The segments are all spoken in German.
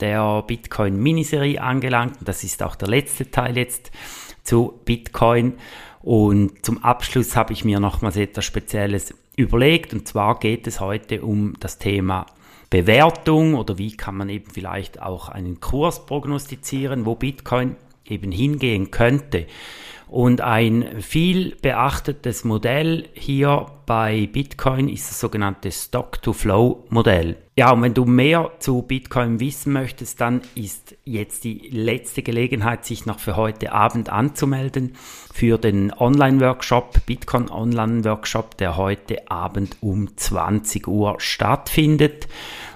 der Bitcoin Miniserie angelangt. Das ist auch der letzte Teil jetzt zu Bitcoin. Und zum Abschluss habe ich mir nochmals etwas Spezielles überlegt. Und zwar geht es heute um das Thema Bewertung oder wie kann man eben vielleicht auch einen Kurs prognostizieren, wo Bitcoin eben hingehen könnte. Und ein viel beachtetes Modell hier bei Bitcoin ist das sogenannte Stock-to-Flow-Modell. Ja, und wenn du mehr zu Bitcoin wissen möchtest, dann ist jetzt die letzte Gelegenheit, sich noch für heute Abend anzumelden für den Online-Workshop, Bitcoin Online-Workshop, der heute Abend um 20 Uhr stattfindet.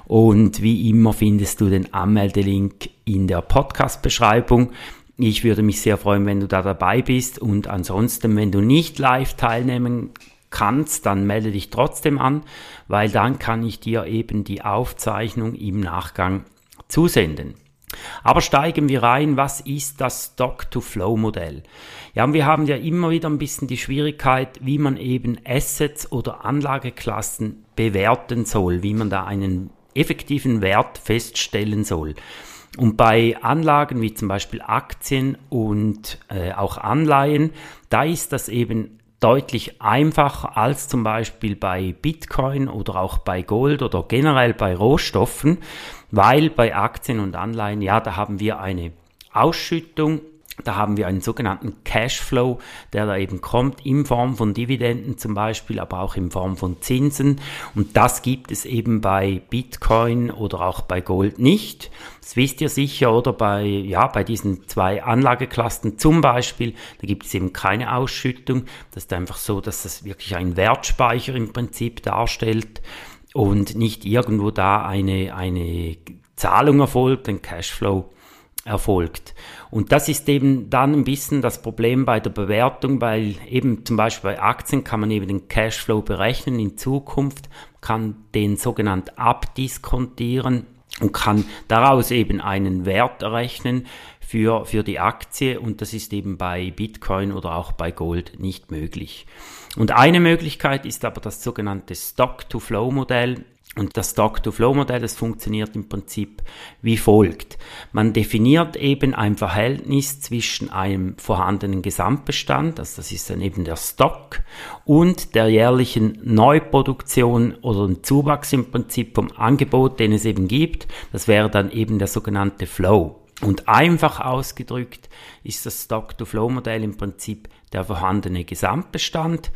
Und wie immer findest du den Anmeldelink in der Podcast-Beschreibung. Ich würde mich sehr freuen, wenn du da dabei bist und ansonsten, wenn du nicht live teilnehmen kannst, dann melde dich trotzdem an, weil dann kann ich dir eben die Aufzeichnung im Nachgang zusenden. Aber steigen wir rein, was ist das Stock-to-Flow-Modell? Ja, und wir haben ja immer wieder ein bisschen die Schwierigkeit, wie man eben Assets oder Anlageklassen bewerten soll, wie man da einen effektiven Wert feststellen soll. Und bei Anlagen wie zum Beispiel Aktien und äh, auch Anleihen, da ist das eben deutlich einfacher als zum Beispiel bei Bitcoin oder auch bei Gold oder generell bei Rohstoffen, weil bei Aktien und Anleihen, ja, da haben wir eine Ausschüttung da haben wir einen sogenannten Cashflow, der da eben kommt in Form von Dividenden zum Beispiel, aber auch in Form von Zinsen. Und das gibt es eben bei Bitcoin oder auch bei Gold nicht. Das wisst ihr sicher, oder bei, ja, bei diesen zwei Anlageklassen zum Beispiel, da gibt es eben keine Ausschüttung. Das ist einfach so, dass das wirklich ein Wertspeicher im Prinzip darstellt und nicht irgendwo da eine, eine Zahlung erfolgt, ein Cashflow erfolgt. Und das ist eben dann ein bisschen das Problem bei der Bewertung, weil eben zum Beispiel bei Aktien kann man eben den Cashflow berechnen in Zukunft, kann den sogenannt abdiskontieren und kann daraus eben einen Wert errechnen für, für die Aktie und das ist eben bei Bitcoin oder auch bei Gold nicht möglich. Und eine Möglichkeit ist aber das sogenannte Stock-to-Flow-Modell. Und das Stock-to-Flow-Modell, das funktioniert im Prinzip wie folgt. Man definiert eben ein Verhältnis zwischen einem vorhandenen Gesamtbestand, also das ist dann eben der Stock, und der jährlichen Neuproduktion oder dem Zuwachs im Prinzip vom Angebot, den es eben gibt. Das wäre dann eben der sogenannte Flow. Und einfach ausgedrückt ist das Stock-to-Flow-Modell im Prinzip der vorhandene Gesamtbestand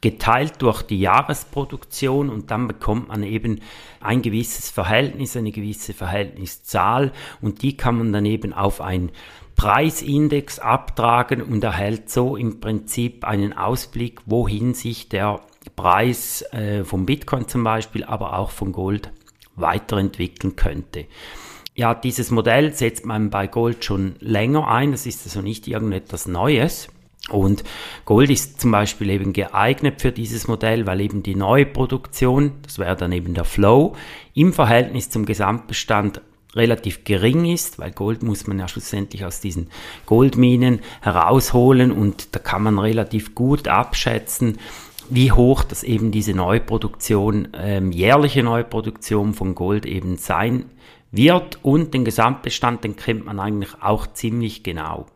geteilt durch die Jahresproduktion und dann bekommt man eben ein gewisses Verhältnis, eine gewisse Verhältniszahl und die kann man dann eben auf ein Preisindex abtragen und erhält so im Prinzip einen Ausblick, wohin sich der Preis äh, vom Bitcoin zum Beispiel, aber auch von Gold weiterentwickeln könnte. Ja, dieses Modell setzt man bei Gold schon länger ein, das ist also nicht irgendetwas Neues. Und Gold ist zum Beispiel eben geeignet für dieses Modell, weil eben die neue Produktion, das wäre dann eben der Flow, im Verhältnis zum Gesamtbestand relativ gering ist, weil Gold muss man ja schlussendlich aus diesen Goldminen herausholen und da kann man relativ gut abschätzen, wie hoch das eben diese Neuproduktion, ähm, jährliche Neuproduktion von Gold eben sein wird und den Gesamtbestand, den kennt man eigentlich auch ziemlich genau.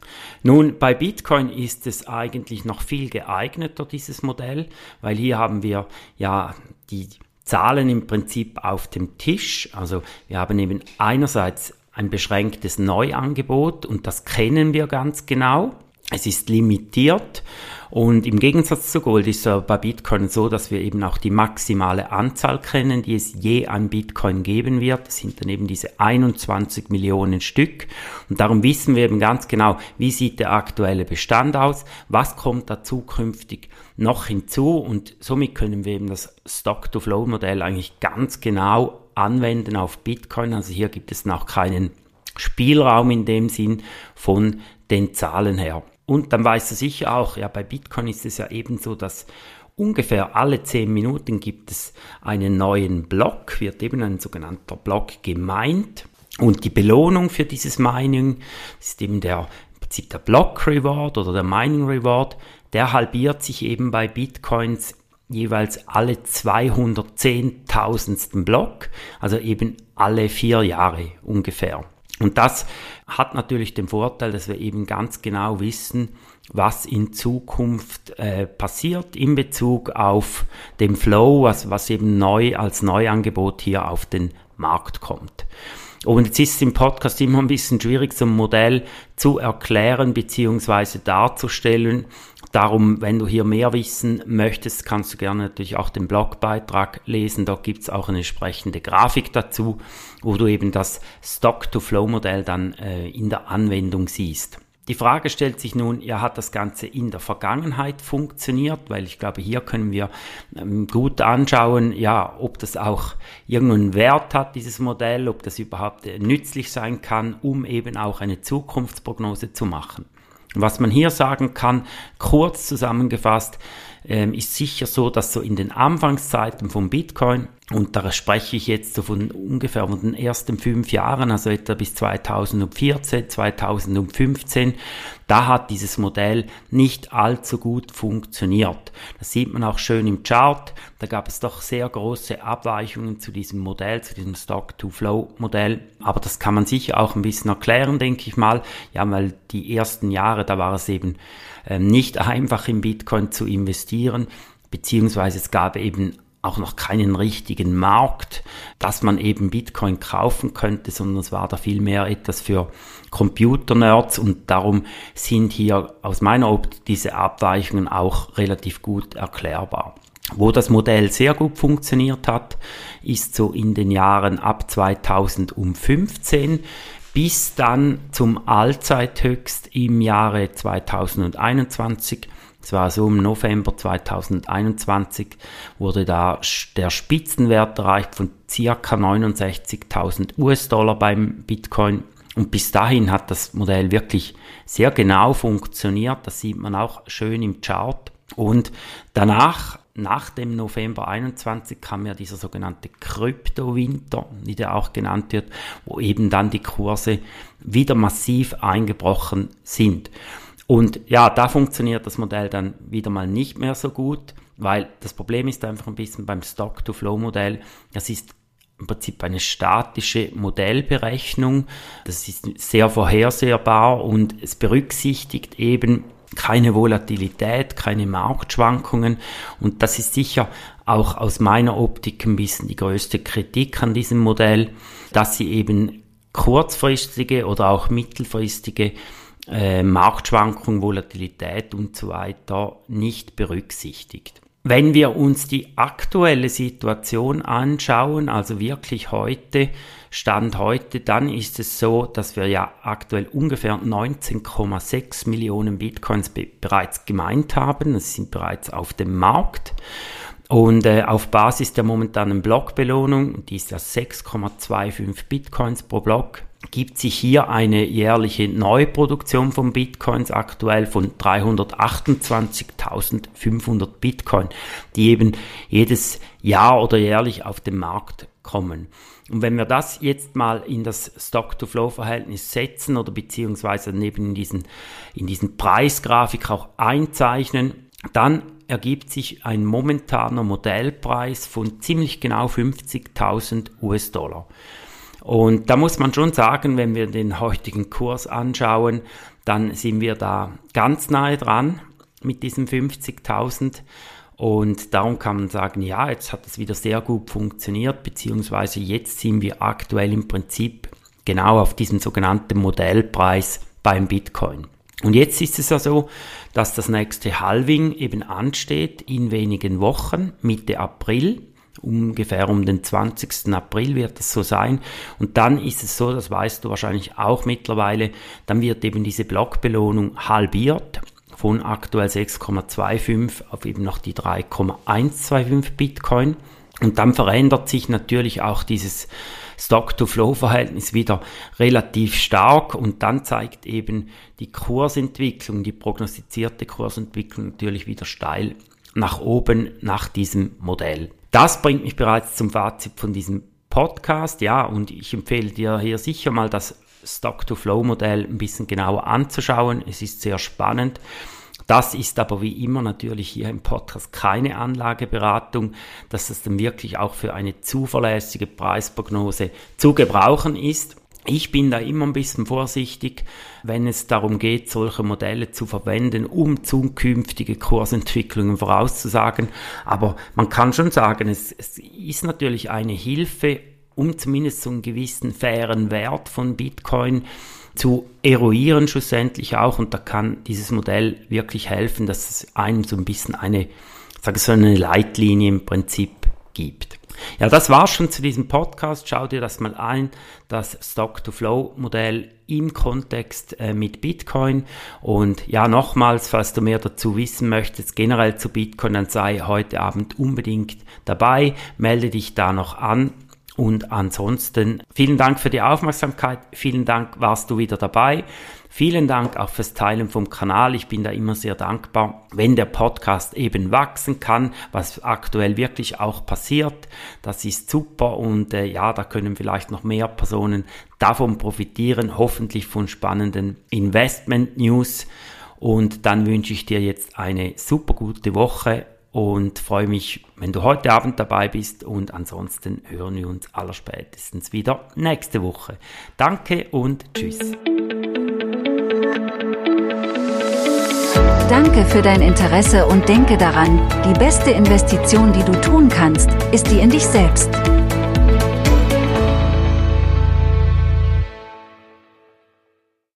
Nun, bei Bitcoin ist es eigentlich noch viel geeigneter, dieses Modell, weil hier haben wir ja die Zahlen im Prinzip auf dem Tisch. Also wir haben eben einerseits ein beschränktes Neuangebot und das kennen wir ganz genau. Es ist limitiert und im Gegensatz zu Gold ist es bei Bitcoin so, dass wir eben auch die maximale Anzahl kennen, die es je an Bitcoin geben wird. Das sind dann eben diese 21 Millionen Stück. Und darum wissen wir eben ganz genau, wie sieht der aktuelle Bestand aus, was kommt da zukünftig noch hinzu und somit können wir eben das Stock-to-Flow-Modell eigentlich ganz genau anwenden auf Bitcoin. Also hier gibt es noch keinen Spielraum in dem Sinn von den Zahlen her. Und dann weißt du sicher auch, ja, bei Bitcoin ist es ja ebenso, dass ungefähr alle zehn Minuten gibt es einen neuen Block, wird eben ein sogenannter Block gemeint. Und die Belohnung für dieses Mining ist eben der, im Prinzip der Block Reward oder der Mining Reward. Der halbiert sich eben bei Bitcoins jeweils alle 210.000. Block, also eben alle vier Jahre ungefähr. Und das hat natürlich den Vorteil, dass wir eben ganz genau wissen, was in Zukunft äh, passiert in Bezug auf den Flow, was, was eben neu als Neuangebot hier auf den Markt kommt. Und jetzt ist es im Podcast immer ein bisschen schwierig, so ein Modell zu erklären bzw. darzustellen. Darum, wenn du hier mehr wissen möchtest, kannst du gerne natürlich auch den Blogbeitrag lesen. Dort gibt es auch eine entsprechende Grafik dazu, wo du eben das Stock-to-Flow-Modell dann äh, in der Anwendung siehst. Die Frage stellt sich nun, ja, hat das Ganze in der Vergangenheit funktioniert? Weil ich glaube, hier können wir ähm, gut anschauen, ja, ob das auch irgendeinen Wert hat, dieses Modell, ob das überhaupt äh, nützlich sein kann, um eben auch eine Zukunftsprognose zu machen. Was man hier sagen kann, kurz zusammengefasst, ähm, ist sicher so, dass so in den Anfangszeiten von Bitcoin und da spreche ich jetzt so von ungefähr von den ersten fünf Jahren, also etwa bis 2014, 2015. Da hat dieses Modell nicht allzu gut funktioniert. Das sieht man auch schön im Chart. Da gab es doch sehr große Abweichungen zu diesem Modell, zu diesem Stock-to-Flow-Modell. Aber das kann man sicher auch ein bisschen erklären, denke ich mal. Ja, weil die ersten Jahre, da war es eben äh, nicht einfach in Bitcoin zu investieren beziehungsweise es gab eben auch noch keinen richtigen Markt, dass man eben Bitcoin kaufen könnte, sondern es war da vielmehr etwas für Computer-Nerds und darum sind hier aus meiner Optik diese Abweichungen auch relativ gut erklärbar. Wo das Modell sehr gut funktioniert hat, ist so in den Jahren ab 2015 bis dann zum Allzeithöchst im Jahre 2021 es war so im November 2021 wurde da der Spitzenwert erreicht von circa 69.000 US-Dollar beim Bitcoin. Und bis dahin hat das Modell wirklich sehr genau funktioniert. Das sieht man auch schön im Chart. Und danach, nach dem November 21, kam ja dieser sogenannte Kryptowinter, wie der auch genannt wird, wo eben dann die Kurse wieder massiv eingebrochen sind. Und ja, da funktioniert das Modell dann wieder mal nicht mehr so gut, weil das Problem ist einfach ein bisschen beim Stock-to-Flow-Modell, das ist im Prinzip eine statische Modellberechnung. Das ist sehr vorhersehbar und es berücksichtigt eben keine Volatilität, keine Marktschwankungen und das ist sicher auch aus meiner Optik ein bisschen die größte Kritik an diesem Modell, dass sie eben kurzfristige oder auch mittelfristige äh, Marktschwankung, Volatilität und so weiter nicht berücksichtigt. Wenn wir uns die aktuelle Situation anschauen, also wirklich heute, Stand heute, dann ist es so, dass wir ja aktuell ungefähr 19,6 Millionen Bitcoins be bereits gemeint haben. Das sind bereits auf dem Markt. Und äh, auf Basis der momentanen Blockbelohnung, die ist ja 6,25 Bitcoins pro Block, gibt sich hier eine jährliche Neuproduktion von Bitcoins aktuell von 328.500 Bitcoin, die eben jedes Jahr oder jährlich auf den Markt kommen. Und wenn wir das jetzt mal in das Stock-to-Flow-Verhältnis setzen oder beziehungsweise neben in diesen, in diesen Preisgrafik auch einzeichnen, dann ergibt sich ein momentaner Modellpreis von ziemlich genau 50.000 US-Dollar. Und da muss man schon sagen, wenn wir den heutigen Kurs anschauen, dann sind wir da ganz nahe dran mit diesen 50.000. Und darum kann man sagen, ja, jetzt hat es wieder sehr gut funktioniert, beziehungsweise jetzt sind wir aktuell im Prinzip genau auf diesem sogenannten Modellpreis beim Bitcoin. Und jetzt ist es ja so, dass das nächste Halving eben ansteht in wenigen Wochen, Mitte April ungefähr um den 20. April wird das so sein. Und dann ist es so, das weißt du wahrscheinlich auch mittlerweile, dann wird eben diese Blockbelohnung halbiert von aktuell 6,25 auf eben noch die 3,125 Bitcoin. Und dann verändert sich natürlich auch dieses Stock-to-Flow-Verhältnis wieder relativ stark und dann zeigt eben die Kursentwicklung, die prognostizierte Kursentwicklung natürlich wieder steil nach oben nach diesem Modell. Das bringt mich bereits zum Fazit von diesem Podcast, ja, und ich empfehle dir hier sicher mal das Stock-to-Flow-Modell ein bisschen genauer anzuschauen. Es ist sehr spannend. Das ist aber wie immer natürlich hier im Podcast keine Anlageberatung, dass das dann wirklich auch für eine zuverlässige Preisprognose zu gebrauchen ist. Ich bin da immer ein bisschen vorsichtig, wenn es darum geht, solche Modelle zu verwenden, um zukünftige Kursentwicklungen vorauszusagen. Aber man kann schon sagen, es, es ist natürlich eine Hilfe, um zumindest so einen gewissen fairen Wert von Bitcoin zu eruieren schlussendlich auch. Und da kann dieses Modell wirklich helfen, dass es einem so ein bisschen eine, sage ich so eine Leitlinie im Prinzip gibt. Ja, das war's schon zu diesem Podcast. Schau dir das mal ein, das Stock-to-Flow-Modell im Kontext äh, mit Bitcoin. Und ja, nochmals, falls du mehr dazu wissen möchtest, generell zu Bitcoin, dann sei heute Abend unbedingt dabei. Melde dich da noch an. Und ansonsten vielen Dank für die Aufmerksamkeit. Vielen Dank, warst du wieder dabei. Vielen Dank auch fürs Teilen vom Kanal. Ich bin da immer sehr dankbar, wenn der Podcast eben wachsen kann, was aktuell wirklich auch passiert. Das ist super und äh, ja, da können vielleicht noch mehr Personen davon profitieren, hoffentlich von spannenden Investment News. Und dann wünsche ich dir jetzt eine super gute Woche und freue mich, wenn du heute Abend dabei bist und ansonsten hören wir uns allerspätestens wieder nächste Woche. Danke und tschüss. Danke für dein Interesse und denke daran, die beste Investition, die du tun kannst, ist die in dich selbst.